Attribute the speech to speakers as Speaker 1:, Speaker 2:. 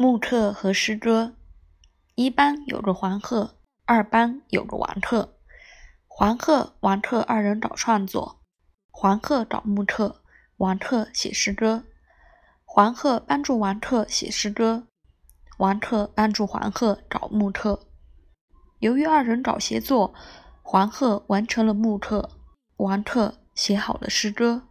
Speaker 1: 木特和诗歌，一班有个黄鹤，二班有个王特。黄鹤、王特二人搞创作，黄鹤搞木特，王特写诗歌。黄鹤帮助王特写诗歌，王特帮助黄鹤搞木特。由于二人搞协作，黄鹤完成了木特，王特写好了诗歌。